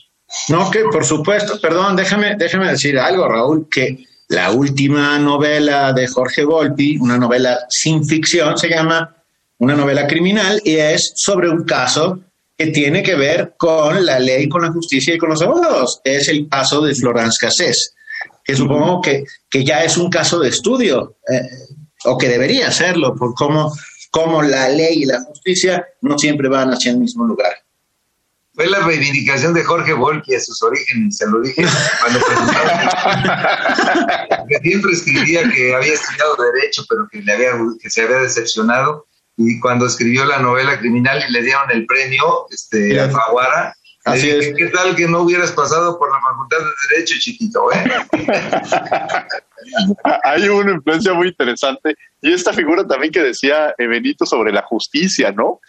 No, que por supuesto, perdón, déjame, déjame decir algo, Raúl, que la última novela de Jorge Volpi, una novela sin ficción, se llama Una novela criminal y es sobre un caso que tiene que ver con la ley, con la justicia y con los abogados. Es el caso de Florence Cassés, que supongo que, que ya es un caso de estudio, eh, o que debería serlo, por cómo, cómo la ley y la justicia no siempre van hacia el mismo lugar. Fue la reivindicación de Jorge Volpi a sus orígenes, se lo dije cuando que siempre escribía que había estudiado Derecho, pero que, le había, que se había decepcionado y cuando escribió la novela criminal y le dieron el premio este, a Faguara, Así es. ¿Qué tal que no hubieras pasado por la Facultad de Derecho, chiquito? Eh? Hay una influencia muy interesante. Y esta figura también que decía eh, Benito sobre la justicia, ¿no?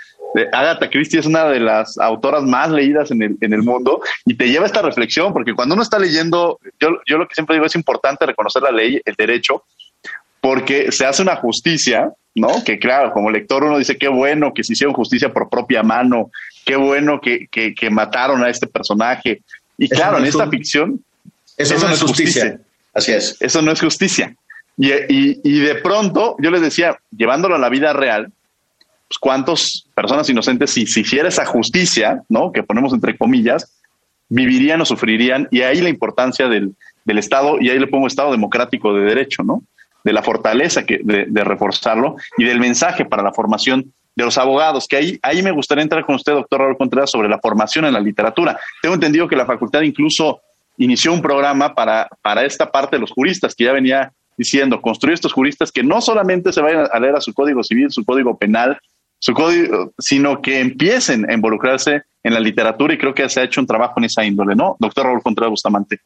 Agatha Christie es una de las autoras más leídas en el, en el mundo y te lleva a esta reflexión, porque cuando uno está leyendo, yo, yo lo que siempre digo es importante reconocer la ley, el derecho, porque se hace una justicia ¿no? Que claro, como lector uno dice, qué bueno que se hicieron justicia por propia mano, qué bueno que, que, mataron a este personaje. Y claro, en esta ficción... Eso, no es justicia. Así es. Eso no es justicia. Y, y, y, de pronto, yo les decía, llevándolo a la vida real, pues cuántas personas inocentes, si se hiciera esa justicia, ¿no? Que ponemos entre comillas, vivirían o sufrirían. Y ahí la importancia del, del Estado, y ahí le pongo Estado democrático de derecho, ¿no? De la fortaleza que, de, de reforzarlo y del mensaje para la formación de los abogados, que ahí, ahí me gustaría entrar con usted, doctor Raúl Contreras, sobre la formación en la literatura. Tengo entendido que la facultad incluso inició un programa para, para esta parte de los juristas, que ya venía diciendo, construir estos juristas que no solamente se vayan a leer a su código civil, su código penal, su código, sino que empiecen a involucrarse en la literatura y creo que se ha hecho un trabajo en esa índole, ¿no? Doctor Raúl Contreras Bustamante.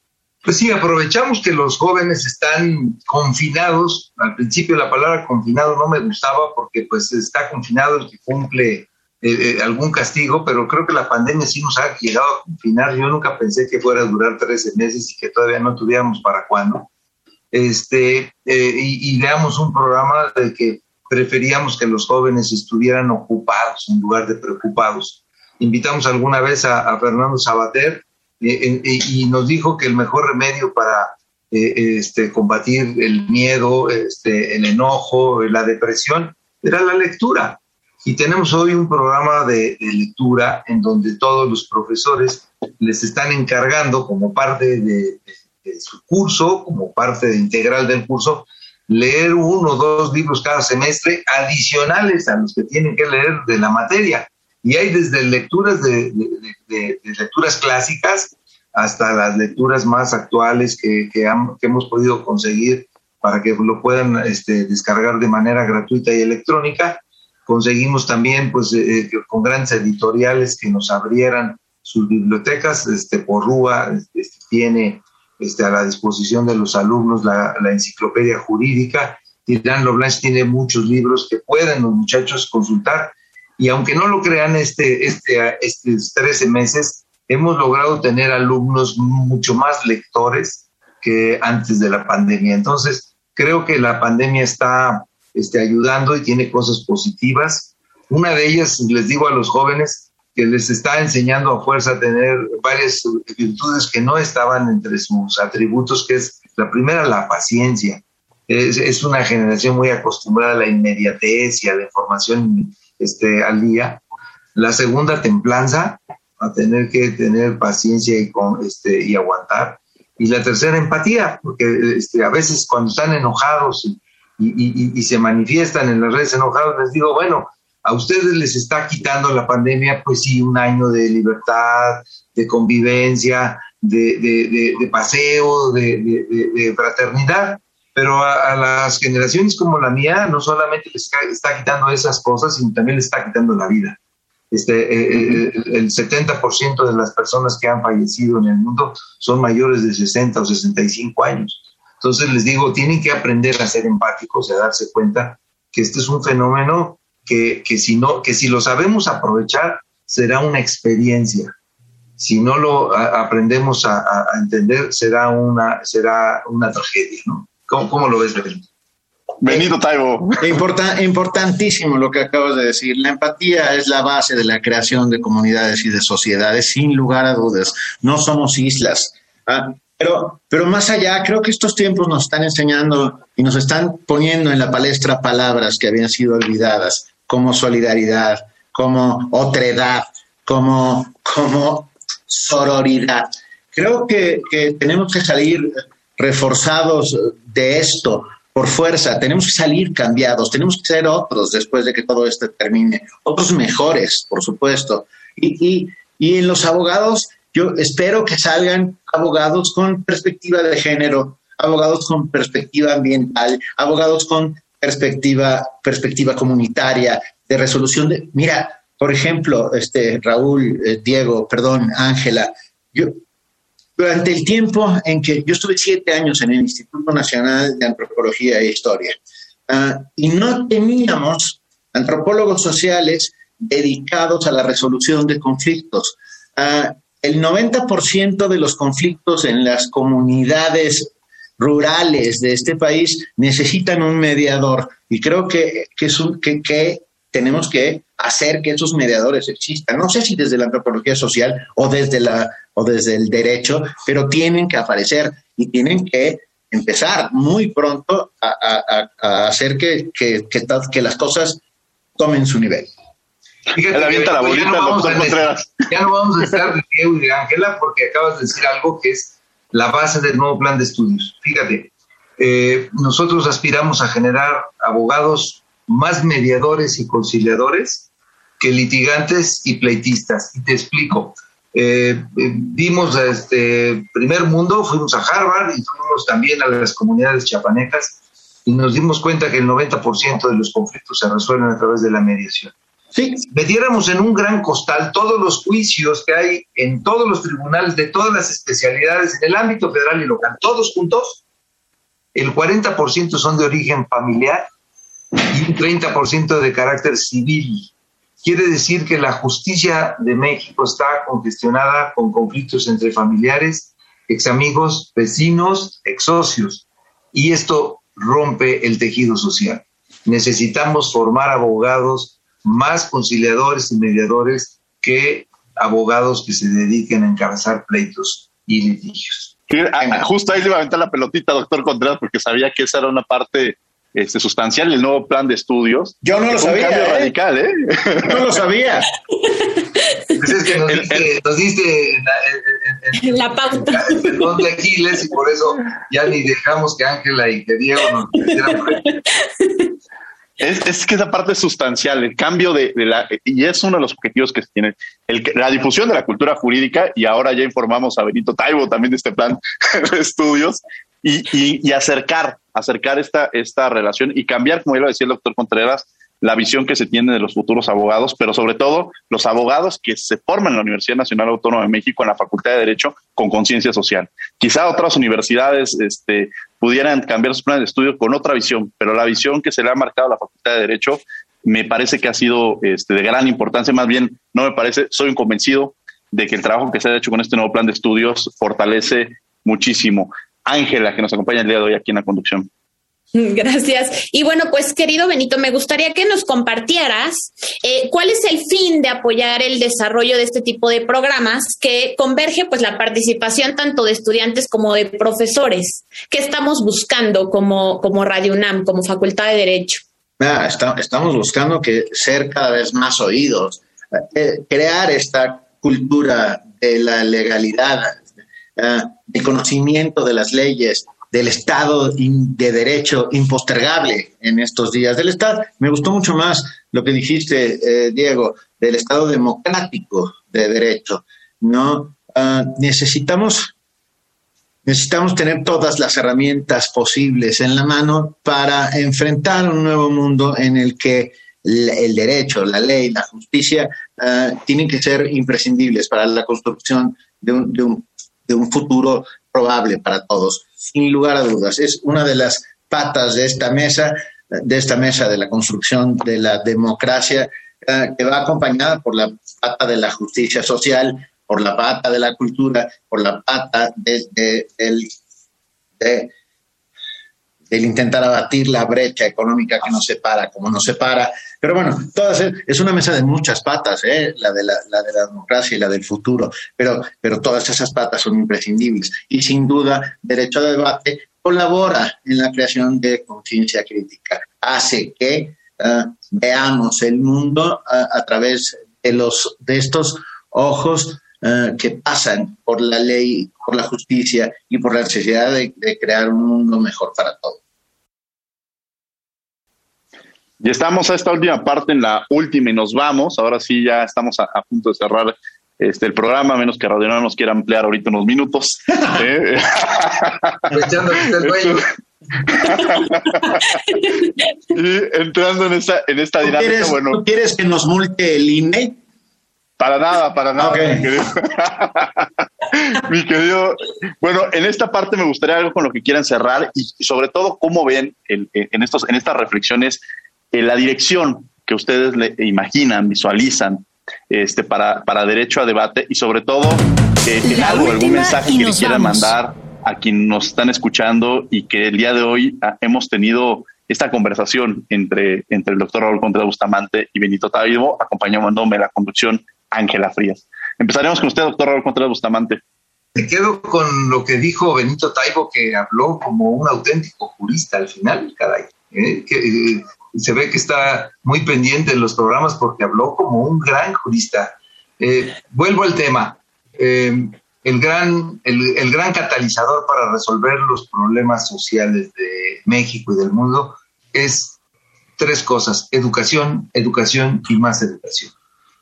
Pues sí, aprovechamos que los jóvenes están confinados. Al principio la palabra confinado no me gustaba porque pues está confinado el que cumple eh, eh, algún castigo, pero creo que la pandemia sí nos ha llegado a confinar. Yo nunca pensé que fuera a durar 13 meses y que todavía no tuviéramos para cuándo. Este, eh, y, y veamos un programa de que preferíamos que los jóvenes estuvieran ocupados en lugar de preocupados. Invitamos alguna vez a, a Fernando Sabater y nos dijo que el mejor remedio para eh, este, combatir el miedo, este, el enojo, la depresión, era la lectura. Y tenemos hoy un programa de, lectura en donde todos los profesores les están encargando como parte de, de, su curso, como parte integral del curso, leer uno o dos libros cada semestre adicionales a los que tienen que leer de la materia. Y hay desde lecturas de, lecturas clásicas hasta las lecturas más actuales que, que, hemos podido conseguir para que lo puedan este, descargar de manera gratuita y electrónica. Conseguimos también, pues, eh, eh, con grandes editoriales que nos abrieran sus bibliotecas. Este, Porrúa este, tiene este, a la disposición de los alumnos la, la enciclopedia jurídica. Tirán Loblanche tiene muchos libros que pueden los muchachos consultar y aunque no lo crean, este, este, estos 13 meses hemos logrado tener alumnos mucho más lectores que antes de la pandemia. Entonces, creo que la pandemia está este, ayudando y tiene cosas positivas. Una de ellas, les digo a los jóvenes, que les está enseñando a fuerza a tener varias virtudes que no estaban entre sus atributos, que es la primera, la paciencia. Es, una generación muy acostumbrada a la inmediatez y a la información este, al día. La segunda, templanza, a tener que tener paciencia y, con, este, y aguantar. Y la tercera, empatía, porque este, a veces cuando están enojados y, y, y, se manifiestan en las redes enojados, les digo, bueno, a ustedes les está quitando la pandemia, pues sí, un año de libertad, de convivencia, de, de, de paseo, de, fraternidad, pero a, las generaciones como la mía no solamente les está quitando esas cosas, sino también les está quitando la vida. Este, eh, eh, el 70% de las personas que han fallecido en el mundo son mayores de 60 o 65 años. Entonces les digo, tienen que aprender a ser empáticos a darse cuenta que este es un fenómeno que, que, si no, que si lo sabemos aprovechar, será una experiencia. Si no lo aprendemos a, a, entender, será una, será una tragedia, ¿no? ¿Cómo, lo ves, Benito? Benito Taibo. importantísimo lo que acabas de decir. La empatía es la base de la creación de comunidades y de sociedades, sin lugar a dudas. No somos islas. ¿ah? Pero, pero más allá, creo que estos tiempos nos están enseñando y nos están poniendo en la palestra palabras que habían sido olvidadas, como solidaridad, como otredad, como, como sororidad. Creo que, que tenemos que salir reforzados de esto por fuerza, tenemos que salir cambiados, tenemos que ser otros después de que todo esto termine, otros mejores, por supuesto. Y, y, y en los abogados, yo espero que salgan abogados con perspectiva de género, abogados con perspectiva ambiental, abogados con perspectiva, perspectiva comunitaria, de resolución de... Mira, por ejemplo, este, Raúl, eh, Diego, perdón, Ángela, yo, durante el tiempo en que yo estuve siete años en el Instituto Nacional de Antropología e Historia uh, y no teníamos antropólogos sociales dedicados a la resolución de conflictos. Uh, el 90% de los conflictos en las comunidades rurales de este país necesitan un mediador y creo que, que, es un, que tenemos que hacer que esos mediadores existan. No sé si desde la antropología social o desde, la, o desde el derecho, pero tienen que aparecer y tienen que empezar muy pronto a, hacer que, que, que, las cosas tomen su nivel. Fíjate, la ya, no ya, no vamos a estar de Diego y de Ángela porque acabas de decir algo que es la base del nuevo plan de estudios. Fíjate, eh, nosotros aspiramos a generar abogados más mediadores y conciliadores que litigantes y pleitistas. Y te explico. Eh, eh, vimos este primer mundo, fuimos a Harvard y fuimos también a las comunidades chapanecas y nos dimos cuenta que el 90% de los conflictos se resuelven a través de la mediación. Si metiéramos en un gran costal todos los juicios que hay en todos los tribunales de todas las especialidades en el ámbito federal y local, todos juntos, el 40% son de origen familiar y un 30% de carácter civil. Quiere decir que la justicia de México está congestionada con conflictos entre familiares, ex amigos, vecinos, ex socios. Y esto rompe el tejido social. Necesitamos formar abogados más conciliadores y mediadores que abogados que se dediquen a encabezar pleitos y litigios. Justo ahí le iba a aventar la pelotita, doctor Contreras, porque sabía que esa era una parte este, sustancial el nuevo plan de estudios. Yo no lo sabía. Un cambio ¿eh? radical, ¿eh? No lo sabía. Pues es que nos diste, nos diste en, la pauta. El de Aquiles y por eso ya ni dejamos que Ángela y que Diego nos es, es, que esa parte es sustancial, el cambio de, de, la, y es uno de los objetivos que se tiene, el, la difusión de la cultura jurídica, y ahora ya informamos a Benito Taibo también de este plan de estudios, y, y, y acercar acercar esta, esta relación y cambiar, como ya lo decía el doctor Contreras, la visión que se tiene de los futuros abogados, pero sobre todo los abogados que se forman en la Universidad Nacional Autónoma de México en la Facultad de Derecho con conciencia social. Quizá otras universidades este, pudieran cambiar sus planes de estudio con otra visión, pero la visión que se le ha marcado a la Facultad de Derecho me parece que ha sido este, de gran importancia, más bien no me parece, soy convencido de que el trabajo que se ha hecho con este nuevo plan de estudios fortalece muchísimo. Ángela, que nos acompaña el día de hoy aquí en la conducción. Gracias. Y bueno, pues querido Benito, me gustaría que nos compartieras eh, cuál es el fin de apoyar el desarrollo de este tipo de programas que converge pues la participación tanto de estudiantes como de profesores. ¿Qué estamos buscando como, como Radio UNAM, como Facultad de Derecho? Ah, estamos buscando que ser cada vez más oídos, eh, crear esta cultura de la legalidad, uh, el conocimiento de las leyes, del Estado de Derecho impostergable en estos días del Estado. Me gustó mucho más lo que dijiste, eh, Diego, del Estado democrático de Derecho. ¿no? Ah, necesitamos, necesitamos tener todas las herramientas posibles en la mano para enfrentar un nuevo mundo en el que el derecho, la ley, la justicia uh, tienen que ser imprescindibles para la construcción de un, de un de un futuro probable para todos, sin lugar a dudas. Es una de las patas de esta mesa, de esta mesa de la construcción de la democracia, eh, que va acompañada por la pata de la justicia social, por la pata de la cultura, por la pata de, de, de el intentar abatir la brecha económica que nos separa, como nos separa. Pero bueno, todas es una mesa de muchas patas, ¿eh? la, de la, de la democracia y la del futuro, pero, todas esas patas son imprescindibles. Y sin duda, derecho a debate colabora en la creación de conciencia crítica, hace que uh, veamos el mundo a través de, los, de estos ojos uh, que pasan por la ley, por la justicia y por la necesidad de crear un mundo mejor para todos. Y estamos a esta última parte, en la última, y nos vamos. Ahora sí, ya estamos a, punto de cerrar este, el programa, a menos que Radio nos quiera ampliar ahorita unos minutos. ¿eh? y entrando en esta, en esta dinámica, quieres, bueno. ¿Quieres que nos multe el INE? Para nada, para nada, mi, querido. mi, querido. Bueno, en esta parte me gustaría algo con lo que quieran cerrar y, sobre todo cómo ven en, estos, en estas reflexiones la dirección que ustedes le imaginan, visualizan este, para, para derecho a debate y sobre todo eh, algo, algún mensaje que le quieran mandar a quienes nos están escuchando y que el día de hoy ah, hemos tenido esta conversación entre, entre el doctor Raúl Contreras Bustamante y Benito Taibo, acompañándome en la conducción Ángela Frías. Empezaremos con usted, doctor Raúl Contreras Bustamante. Me quedo con lo que dijo Benito Taibo, que habló como un auténtico jurista al final, caray. ¿eh? Que, eh, se ve que está muy pendiente en los programas porque habló como un gran jurista. Eh, vuelvo al tema. el, gran, el, el, gran catalizador para resolver los problemas sociales de México y del mundo es tres cosas, educación, educación y más educación.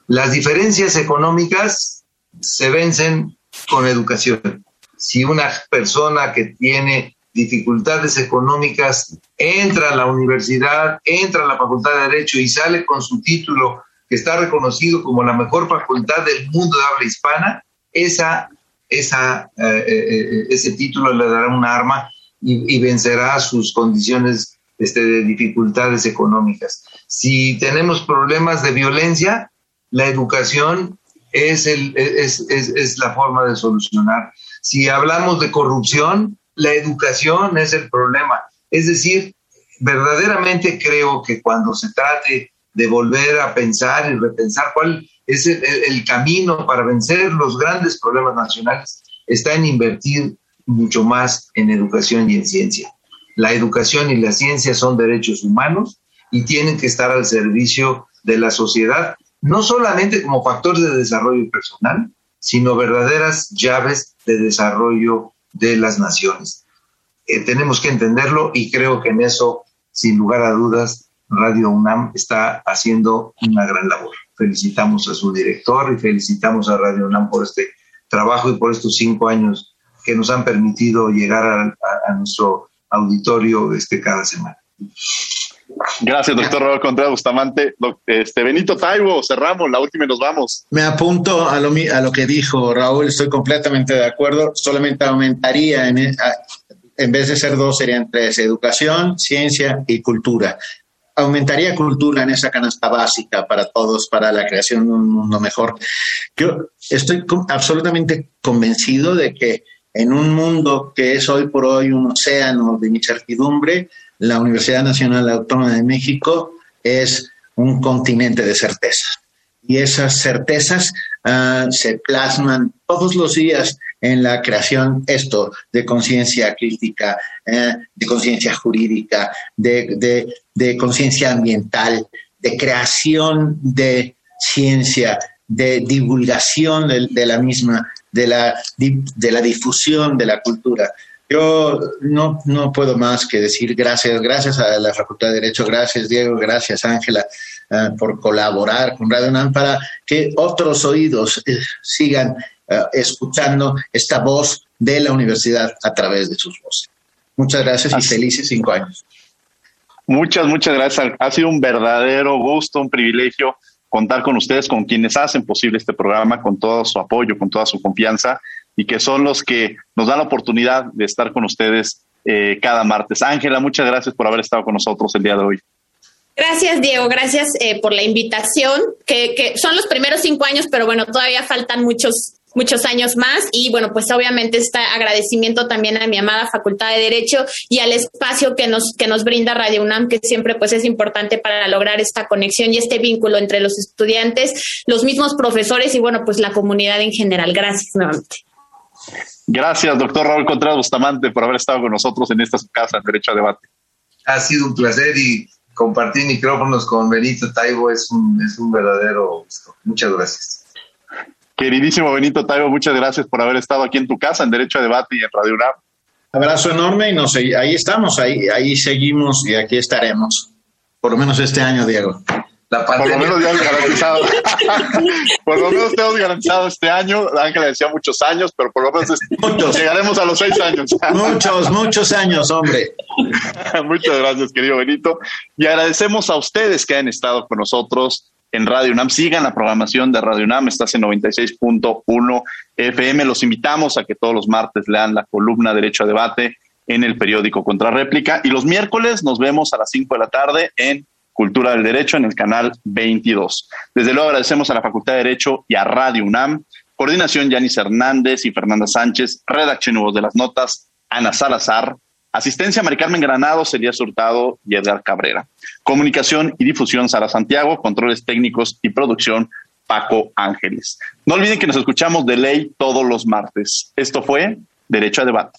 Las diferencias económicas se vencen con educación. Si una persona que tiene dificultades económicas entra a la universidad, entra a la Facultad de Derecho y sale con su título que está reconocido como la mejor facultad del mundo de habla hispana, esa, esa, eh, eh, eh, ese título le dará un arma y, vencerá sus condiciones este, de dificultades económicas. Si tenemos problemas de violencia, la educación es, el, es, es, es la forma de solucionar. Si hablamos de corrupción, la educación es el problema. Es decir, verdaderamente creo que cuando se trate de volver a pensar y repensar cuál es el, camino para vencer los grandes problemas nacionales, está en invertir mucho más en educación y en ciencia. La educación y la ciencia son derechos humanos y tienen que estar al servicio de la sociedad, no solamente como factores de desarrollo personal, sino verdaderas llaves de desarrollo de las naciones. Eh, tenemos que entenderlo y creo que en eso, sin lugar a dudas, Radio UNAM está haciendo una gran labor. Felicitamos a su director y felicitamos a Radio UNAM por este trabajo y por estos cinco años que nos han permitido llegar a, nuestro auditorio este, cada semana. Gracias, doctor Raúl Contreras Bustamante. Este, Benito Taibo, cerramos la última y nos vamos. Me apunto a lo, a lo que dijo Raúl, estoy completamente de acuerdo. Solamente aumentaría, en, e, en vez de ser dos, serían tres, educación, ciencia y cultura. Aumentaría cultura en esa canasta básica para todos, para la creación de un mundo mejor. Yo estoy absolutamente convencido de que en un mundo que es hoy por hoy un océano de incertidumbre, la Universidad Nacional Autónoma de México es un continente de certezas. Y esas certezas uh, se plasman todos los días en la creación esto de conciencia crítica, eh, de conciencia jurídica, de, conciencia ambiental, de creación de ciencia, de divulgación de, de, la misma, de la, de la difusión de la cultura. Yo no, no puedo más que decir gracias, gracias a la Facultad de Derecho, gracias Diego, gracias Ángela eh, por colaborar con Radio UNAM para que otros oídos eh, sigan eh, escuchando esta voz de la universidad a través de sus voces. Muchas gracias y felices cinco años. Muchas, muchas gracias. Ha sido un verdadero gusto, un privilegio contar con ustedes, con quienes hacen posible este programa, con todo su apoyo, con toda su confianza y que son los que nos dan la oportunidad de estar con ustedes eh, cada martes. Ángela, muchas gracias por haber estado con nosotros el día de hoy. Gracias, Diego. Gracias eh, por la invitación, que, son los primeros cinco años, pero bueno, todavía faltan muchos, muchos años más. Y bueno, pues obviamente está agradecimiento también a mi amada Facultad de Derecho y al espacio que nos, que nos brinda Radio UNAM, que siempre pues es importante para lograr esta conexión y este vínculo entre los estudiantes, los mismos profesores y bueno, pues la comunidad en general. Gracias nuevamente. Gracias, doctor Raúl Contreras Bustamante, por haber estado con nosotros en esta casa en Derecho a Debate. Ha sido un placer y compartir micrófonos con Benito Taibo es un, es un verdadero gusto. Muchas gracias. Queridísimo Benito Taibo, muchas gracias por haber estado aquí en tu casa en Derecho a Debate y en Radio UNAM. Abrazo enorme y nos, ahí estamos, ahí, ahí seguimos y aquí estaremos. Por lo menos este año, Diego. Por lo menos ya garantizado. por lo menos tenemos garantizado este año. Ángela decía muchos años, pero por lo menos muchos. llegaremos a los seis años. muchos, muchos años, hombre. Muchas gracias, querido Benito. Y agradecemos a ustedes que han estado con nosotros en Radio UNAM. Sigan la programación de Radio UNAM, estás en 96.1 FM. Los invitamos a que todos los martes lean la columna Derecho a Debate en el periódico Contrarréplica. Y los miércoles nos vemos a las 5 de la tarde en Cultura del Derecho en el canal 22. Desde luego agradecemos a la Facultad de Derecho y a Radio UNAM. Coordinación Yanis Hernández y Fernanda Sánchez. Redacción Nuevos de las Notas. Ana Salazar. Asistencia, Mari Carmen Granado, Celia Hurtado y Edgar Cabrera. Comunicación y difusión, Sara Santiago. Controles técnicos y producción, Paco Ángeles. No olviden que nos escuchamos de ley todos los martes. Esto fue Derecho a Debate.